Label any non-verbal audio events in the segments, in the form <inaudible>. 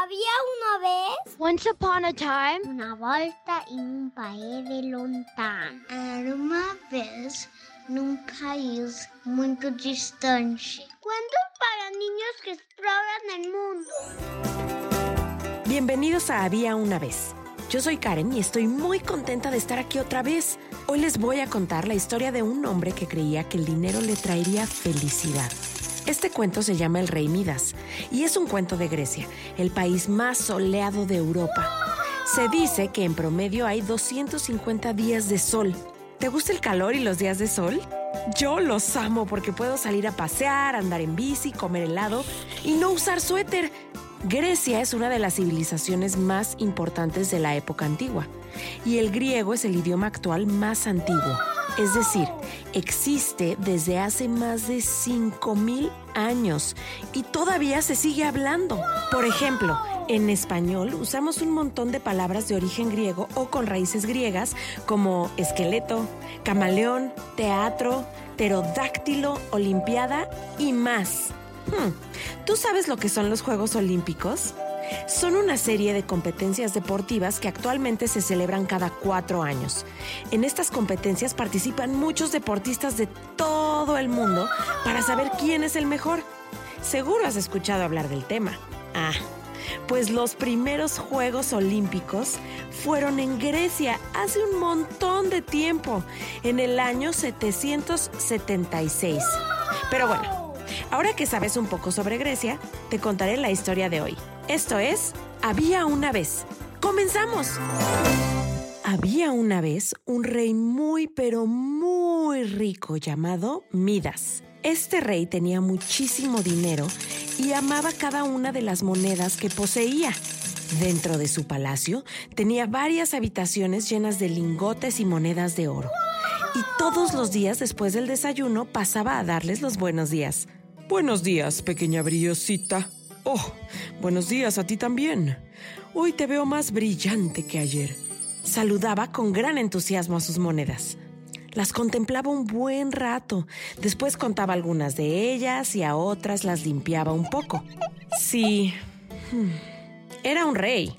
Había una vez Once upon a time, una volta em um país lontano. Era uma vez num país muito distante. Cuentos para niños que exploran el mundo. Bienvenidos a Había una vez. Yo soy Karen y estoy muy contenta de estar aquí otra vez. Hoy les voy a contar la historia de un hombre que creía que el dinero le traería felicidad. Este cuento se llama El Rey Midas y es un cuento de Grecia, el país más soleado de Europa. Se dice que en promedio hay 250 días de sol. ¿Te gusta el calor y los días de sol? Yo los amo porque puedo salir a pasear, andar en bici, comer helado y no usar suéter. Grecia es una de las civilizaciones más importantes de la época antigua y el griego es el idioma actual más antiguo. Es decir, existe desde hace más de 5.000 años y todavía se sigue hablando. Por ejemplo, en español usamos un montón de palabras de origen griego o con raíces griegas como esqueleto, camaleón, teatro, pterodáctilo, olimpiada y más. Hmm, ¿Tú sabes lo que son los Juegos Olímpicos? Son una serie de competencias deportivas que actualmente se celebran cada cuatro años. En estas competencias participan muchos deportistas de todo el mundo para saber quién es el mejor. Seguro has escuchado hablar del tema. Ah, pues los primeros Juegos Olímpicos fueron en Grecia hace un montón de tiempo, en el año 776. Pero bueno, ahora que sabes un poco sobre Grecia, te contaré la historia de hoy. Esto es Había una vez. ¡Comenzamos! Había una vez un rey muy pero muy rico llamado Midas. Este rey tenía muchísimo dinero y amaba cada una de las monedas que poseía. Dentro de su palacio tenía varias habitaciones llenas de lingotes y monedas de oro. Y todos los días después del desayuno pasaba a darles los buenos días. Buenos días, pequeña brillosita. Oh, buenos días a ti también. Hoy te veo más brillante que ayer. Saludaba con gran entusiasmo a sus monedas. Las contemplaba un buen rato, después contaba algunas de ellas y a otras las limpiaba un poco. Sí, hmm, era un rey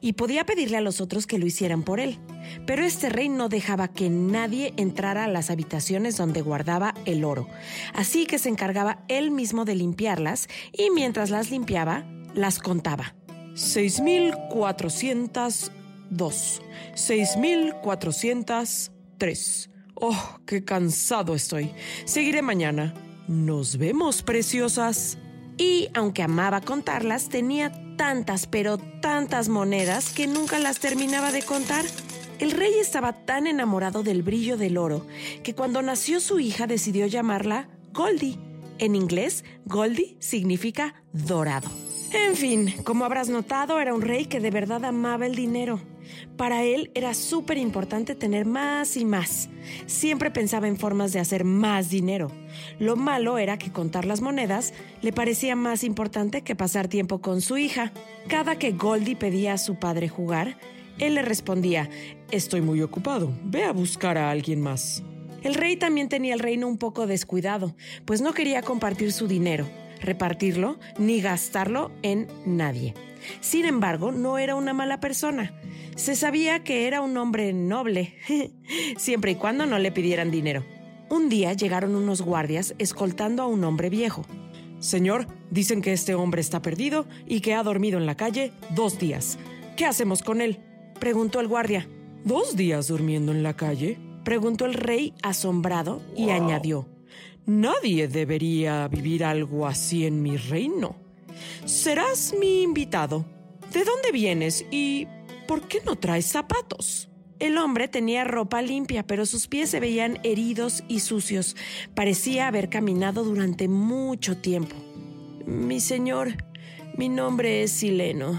y podía pedirle a los otros que lo hicieran por él, pero este rey no dejaba que nadie entrara a las habitaciones donde guardaba el oro, así que se encargaba él mismo de limpiarlas y mientras las limpiaba, las contaba. 6402, 6403. Oh, qué cansado estoy. Seguiré mañana. Nos vemos, preciosas. Y aunque amaba contarlas, tenía tantas, pero tantas monedas que nunca las terminaba de contar. El rey estaba tan enamorado del brillo del oro que cuando nació su hija decidió llamarla Goldie. En inglés, Goldie significa dorado. En fin, como habrás notado, era un rey que de verdad amaba el dinero. Para él era súper importante tener más y más. Siempre pensaba en formas de hacer más dinero. Lo malo era que contar las monedas le parecía más importante que pasar tiempo con su hija. Cada que Goldie pedía a su padre jugar, él le respondía, Estoy muy ocupado, ve a buscar a alguien más. El rey también tenía el reino un poco descuidado, pues no quería compartir su dinero repartirlo ni gastarlo en nadie. Sin embargo, no era una mala persona. Se sabía que era un hombre noble, <laughs> siempre y cuando no le pidieran dinero. Un día llegaron unos guardias escoltando a un hombre viejo. Señor, dicen que este hombre está perdido y que ha dormido en la calle dos días. ¿Qué hacemos con él? preguntó el guardia. ¿Dos días durmiendo en la calle? preguntó el rey asombrado y añadió. Nadie debería vivir algo así en mi reino. Serás mi invitado. ¿De dónde vienes y por qué no traes zapatos? El hombre tenía ropa limpia, pero sus pies se veían heridos y sucios. Parecía haber caminado durante mucho tiempo. Mi señor, mi nombre es Sileno.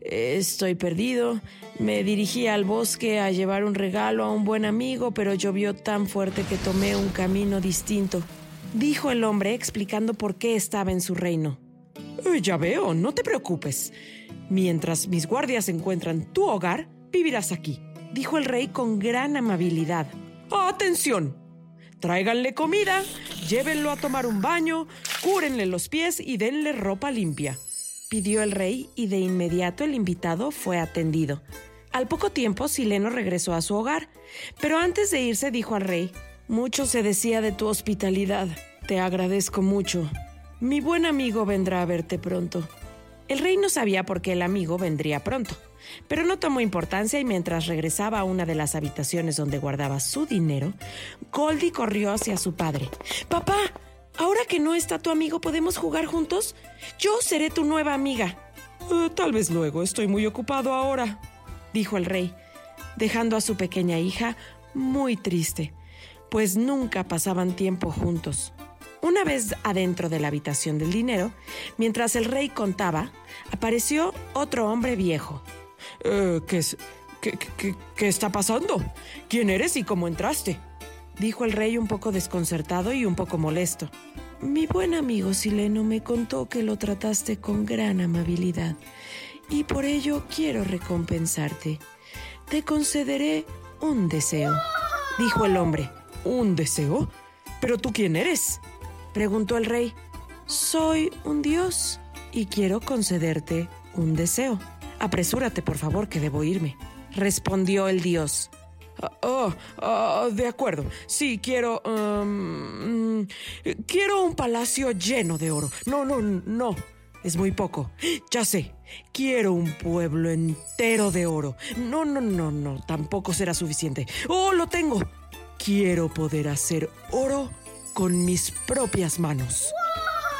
Estoy perdido. Me dirigí al bosque a llevar un regalo a un buen amigo, pero llovió tan fuerte que tomé un camino distinto, dijo el hombre explicando por qué estaba en su reino. Ya veo, no te preocupes. Mientras mis guardias encuentran tu hogar, vivirás aquí, dijo el rey con gran amabilidad. ¡Atención! Tráiganle comida, llévenlo a tomar un baño, cúrenle los pies y denle ropa limpia. pidió el rey y de inmediato el invitado fue atendido. Al poco tiempo, Sileno regresó a su hogar, pero antes de irse dijo al rey, Mucho se decía de tu hospitalidad, te agradezco mucho. Mi buen amigo vendrá a verte pronto. El rey no sabía por qué el amigo vendría pronto, pero no tomó importancia y mientras regresaba a una de las habitaciones donde guardaba su dinero, Goldie corrió hacia su padre. Papá, ahora que no está tu amigo, ¿podemos jugar juntos? Yo seré tu nueva amiga. Eh, tal vez luego, estoy muy ocupado ahora, dijo el rey, dejando a su pequeña hija muy triste, pues nunca pasaban tiempo juntos. Una vez adentro de la habitación del dinero, mientras el rey contaba, apareció otro hombre viejo. Eh, ¿qué, es, qué, qué, está pasando? ¿Quién eres y cómo entraste? Dijo el rey un poco desconcertado y un poco molesto. Mi buen amigo Sileno me contó que lo trataste con gran amabilidad y por ello quiero recompensarte. Te concederé un deseo, dijo el hombre. ¿Un deseo? ¿Pero tú quién eres? Preguntó el rey. Soy un dios y quiero concederte un deseo. Apresúrate, por favor, que debo irme. Respondió el dios. Oh, oh, de acuerdo. Sí, quiero... Um, quiero un palacio lleno de oro. No, no, no. Es muy poco. Ya sé. Quiero un pueblo entero de oro. No, no, no, no. Tampoco será suficiente. Oh, lo tengo. Quiero poder hacer oro con mis propias manos.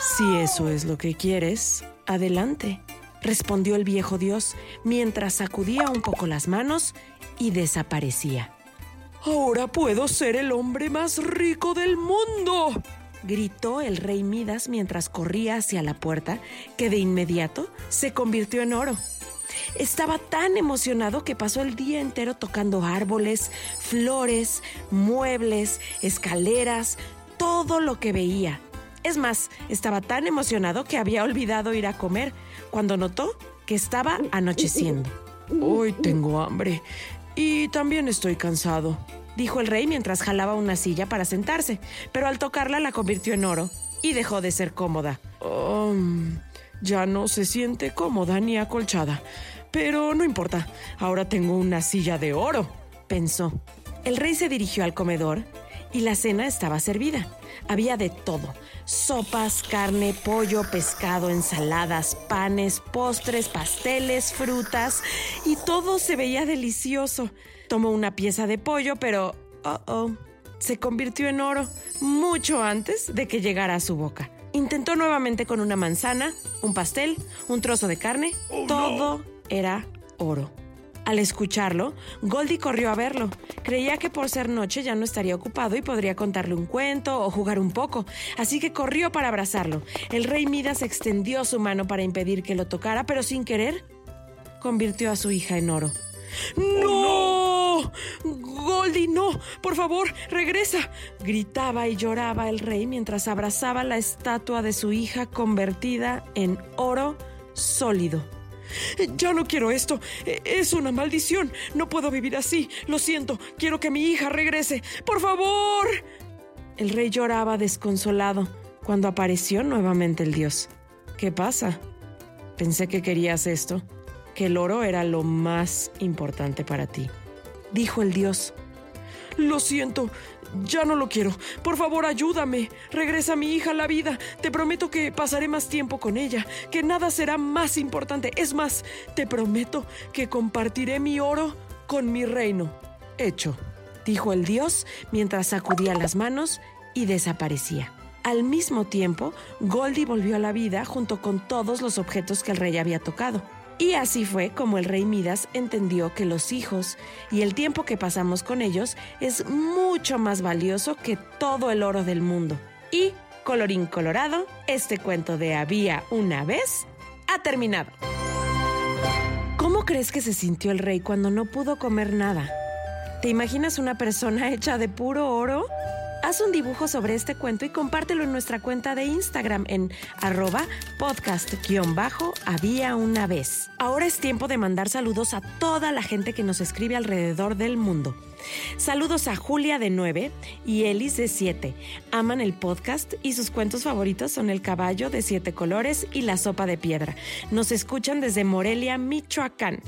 Si eso es lo que quieres, adelante, respondió el viejo dios mientras sacudía un poco las manos y desaparecía. Ahora puedo ser el hombre más rico del mundo, gritó el rey Midas mientras corría hacia la puerta, que de inmediato se convirtió en oro. Estaba tan emocionado que pasó el día entero tocando árboles, flores, muebles, escaleras, todo lo que veía. Es más, estaba tan emocionado que había olvidado ir a comer cuando notó que estaba anocheciendo. Hoy tengo hambre y también estoy cansado, dijo el rey mientras jalaba una silla para sentarse, pero al tocarla la convirtió en oro y dejó de ser cómoda. Um, ya no se siente cómoda ni acolchada, pero no importa, ahora tengo una silla de oro, pensó. El rey se dirigió al comedor y la cena estaba servida. Había de todo. Sopas, carne, pollo, pescado, ensaladas, panes, postres, pasteles, frutas y todo se veía delicioso. Tomó una pieza de pollo, pero... Oh, oh, se convirtió en oro mucho antes de que llegara a su boca. Intentó nuevamente con una manzana, un pastel, un trozo de carne. Oh, todo era oro. Al escucharlo, Goldie corrió a verlo. Creía que por ser noche ya no estaría ocupado y podría contarle un cuento o jugar un poco, así que corrió para abrazarlo. El rey Midas extendió su mano para impedir que lo tocara, pero sin querer, convirtió a su hija en oro. ¡No! Goldie, no, por favor, regresa. Gritaba y lloraba el rey mientras abrazaba la estatua de su hija convertida en oro sólido. Ya no quiero esto. E, es una maldición. No puedo vivir así. Lo siento. Quiero que mi hija regrese. Por favor. El rey lloraba desconsolado cuando apareció nuevamente el dios. ¿Qué pasa? Pensé que querías esto, que el oro era lo más importante para ti. Dijo el dios. Lo siento, ya no lo quiero. Por favor, ayúdame. Regresa mi hija a la vida. Te prometo que pasaré más tiempo con ella, que nada será más importante. Es más, te prometo que compartiré mi oro con mi reino. Hecho, dijo el dios mientras sacudía las manos y desaparecía. Al mismo tiempo, Goldie volvió a la vida junto con todos los objetos que el rey había tocado. Y así fue como el rey Midas entendió que los hijos y el tiempo que pasamos con ellos es mucho más valioso que todo el oro del mundo. Y, colorín colorado, este cuento de había una vez ha terminado. ¿Cómo crees que se sintió el rey cuando no pudo comer nada? ¿Te imaginas una persona hecha de puro oro? Haz un dibujo sobre este cuento y compártelo en nuestra cuenta de Instagram en arroba podcast-había una vez. Ahora es tiempo de mandar saludos a toda la gente que nos escribe alrededor del mundo. Saludos a Julia de 9 y Elis de 7. Aman el podcast y sus cuentos favoritos son El caballo de siete colores y La sopa de piedra. Nos escuchan desde Morelia, Michoacán.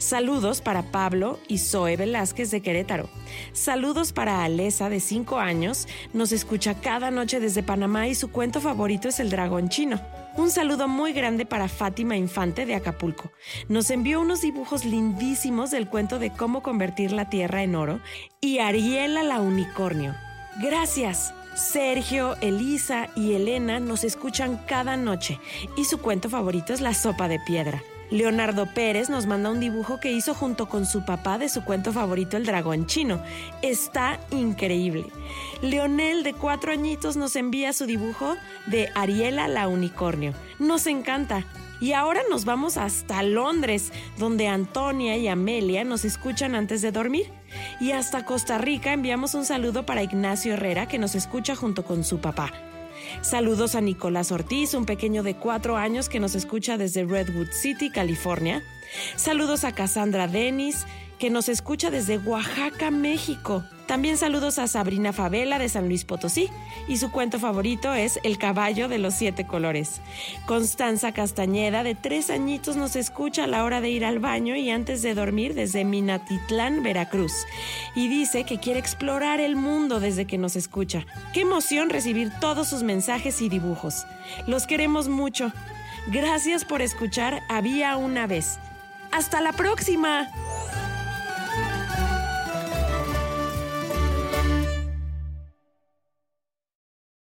Saludos para Pablo y Zoe Velázquez de Querétaro. Saludos para Alesa de 5 años. Nos escucha cada noche desde Panamá y su cuento favorito es El dragón chino. Un saludo muy grande para Fátima Infante de Acapulco. Nos envió unos dibujos lindísimos del cuento de cómo convertir la tierra en oro y Ariela la unicornio. Gracias. Sergio, Elisa y Elena nos escuchan cada noche y su cuento favorito es La sopa de piedra. Leonardo Pérez nos manda un dibujo que hizo junto con su papá de su cuento favorito El dragón chino. Está increíble. Leonel de cuatro añitos nos envía su dibujo de Ariela la unicornio. Nos encanta. Y ahora nos vamos hasta Londres, donde Antonia y Amelia nos escuchan antes de dormir. Y hasta Costa Rica enviamos un saludo para Ignacio Herrera que nos escucha junto con su papá. Saludos a Nicolás Ortiz, un pequeño de cuatro años que nos escucha desde Redwood City, California. Saludos a Cassandra Dennis, que nos escucha desde Oaxaca, México. También saludos a Sabrina Favela de San Luis Potosí y su cuento favorito es El caballo de los siete colores. Constanza Castañeda de tres añitos nos escucha a la hora de ir al baño y antes de dormir desde Minatitlán, Veracruz. Y dice que quiere explorar el mundo desde que nos escucha. Qué emoción recibir todos sus mensajes y dibujos. Los queremos mucho. Gracias por escuchar Había una vez. Hasta la próxima.